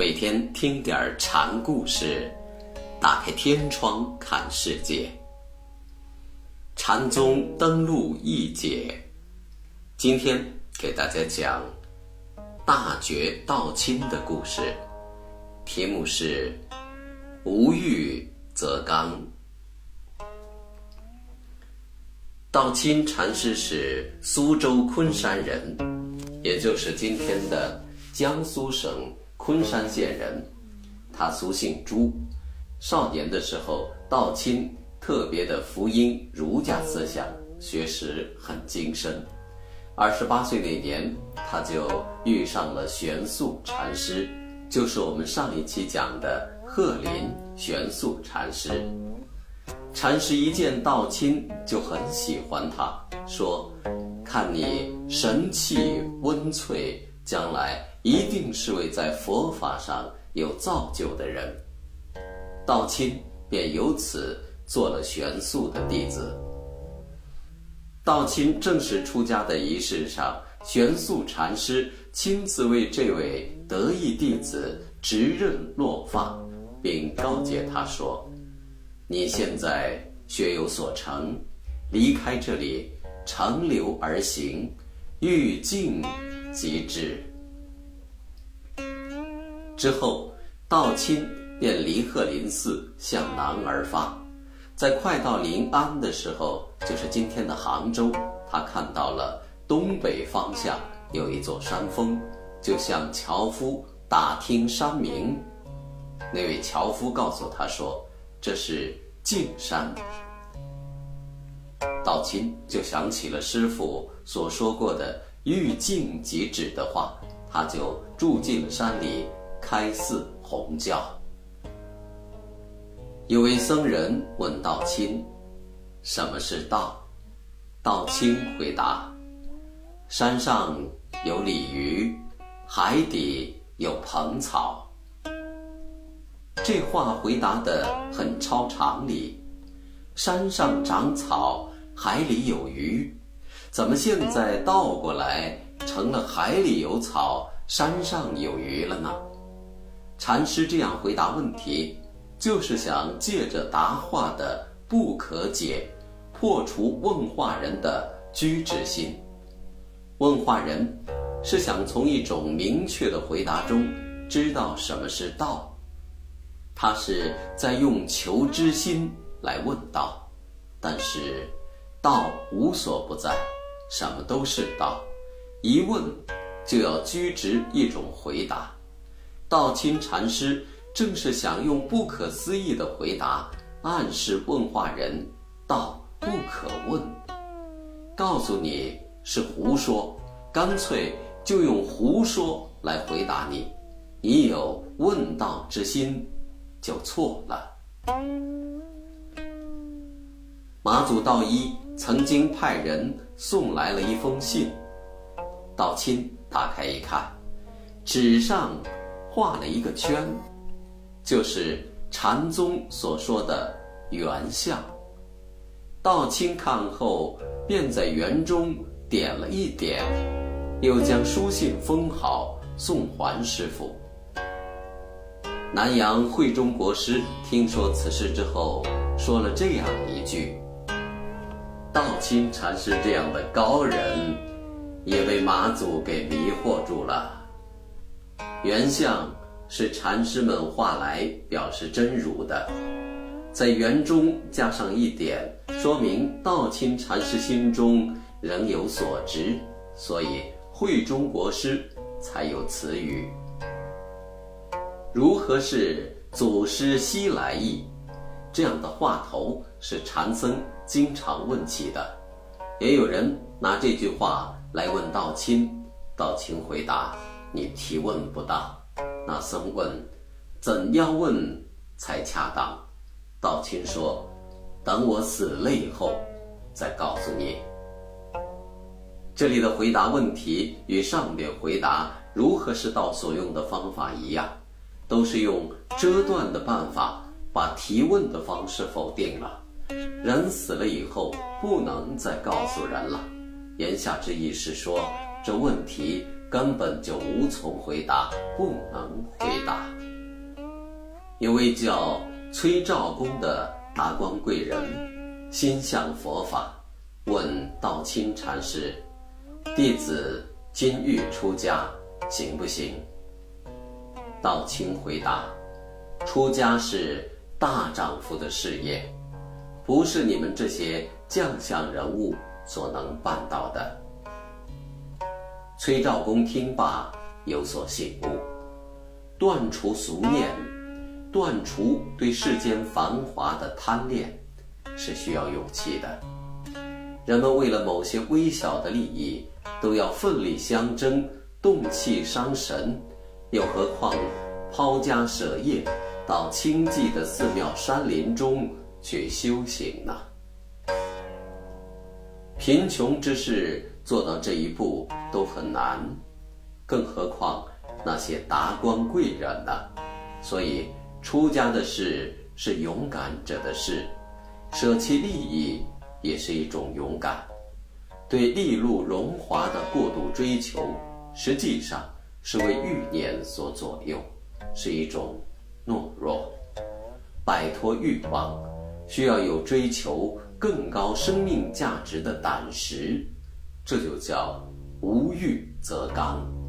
每天听点禅故事，打开天窗看世界。禅宗登陆一节，今天给大家讲大觉道亲的故事，题目是“无欲则刚”。道亲禅师是苏州昆山人，也就是今天的江苏省。昆山县人，他俗姓朱。少年的时候，道亲特别的福音儒家思想，学识很精深。二十八岁那年，他就遇上了玄素禅师，就是我们上一期讲的鹤林玄素禅师。禅师一见道亲就很喜欢他，说：“看你神气温粹，将来。”一定是位在佛法上有造就的人，道亲便由此做了玄素的弟子。道亲正式出家的仪式上，玄素禅师亲自为这位得意弟子执刃落发，并告诫他说：“你现在学有所成，离开这里，长流而行，欲静即至。”之后，道亲便离鹤林寺向南而发，在快到临安的时候，就是今天的杭州，他看到了东北方向有一座山峰，就向樵夫打听山名。那位樵夫告诉他说：“这是径山。”道亲就想起了师傅所说过的“欲静即止”的话，他就住进了山里。开寺弘教。有位僧人问道亲：“什么是道？”道亲回答：“山上有鲤鱼，海底有蓬草。”这话回答的很超常理。山上长草，海里有鱼，怎么现在倒过来成了海里有草，山上有鱼了呢？禅师这样回答问题，就是想借着答话的不可解，破除问话人的居止心。问话人是想从一种明确的回答中知道什么是道，他是在用求知心来问道。但是，道无所不在，什么都是道，一问就要拘执一种回答。道亲禅师正是想用不可思议的回答暗示问话人：“道不可问，告诉你是胡说，干脆就用胡说来回答你。你有问道之心，就错了。”马祖道一曾经派人送来了一封信，道亲打开一看，纸上。画了一个圈，就是禅宗所说的圆相。道清看后，便在圆中点了一点，又将书信封好，送还师傅。南阳慧中国师听说此事之后，说了这样一句：“道清禅师这样的高人，也被马祖给迷惑住了。”圆相是禅师们画来表示真如的，在圆中加上一点，说明道亲禅师心中仍有所执，所以慧中国师才有此语。如何是祖师西来意？这样的话头是禅僧经常问起的，也有人拿这句话来问道亲，道亲回答。你提问不当，那僧问：“怎样问才恰当？”道亲说：“等我死了以后，再告诉你。”这里的回答问题与上面回答如何是道所用的方法一样，都是用遮断的办法把提问的方式否定了。人死了以后，不能再告诉人了。言下之意是说，这问题。根本就无从回答，不能回答。有位叫崔兆公的达官贵人，心向佛法，问道清禅师：“弟子今欲出家，行不行？”道清回答：“出家是大丈夫的事业，不是你们这些将相人物所能办到的。”崔兆公听罢，有所醒悟，断除俗念，断除对世间繁华的贪恋，是需要勇气的。人们为了某些微小的利益，都要奋力相争，动气伤神，又何况抛家舍业，到清寂的寺庙山林中去修行呢？贫穷之事。做到这一步都很难，更何况那些达官贵人呢？所以，出家的事是勇敢者的事，舍弃利益也是一种勇敢。对利禄荣华的过度追求，实际上是为欲念所左右，是一种懦弱。摆脱欲望，需要有追求更高生命价值的胆识。这就叫无欲则刚。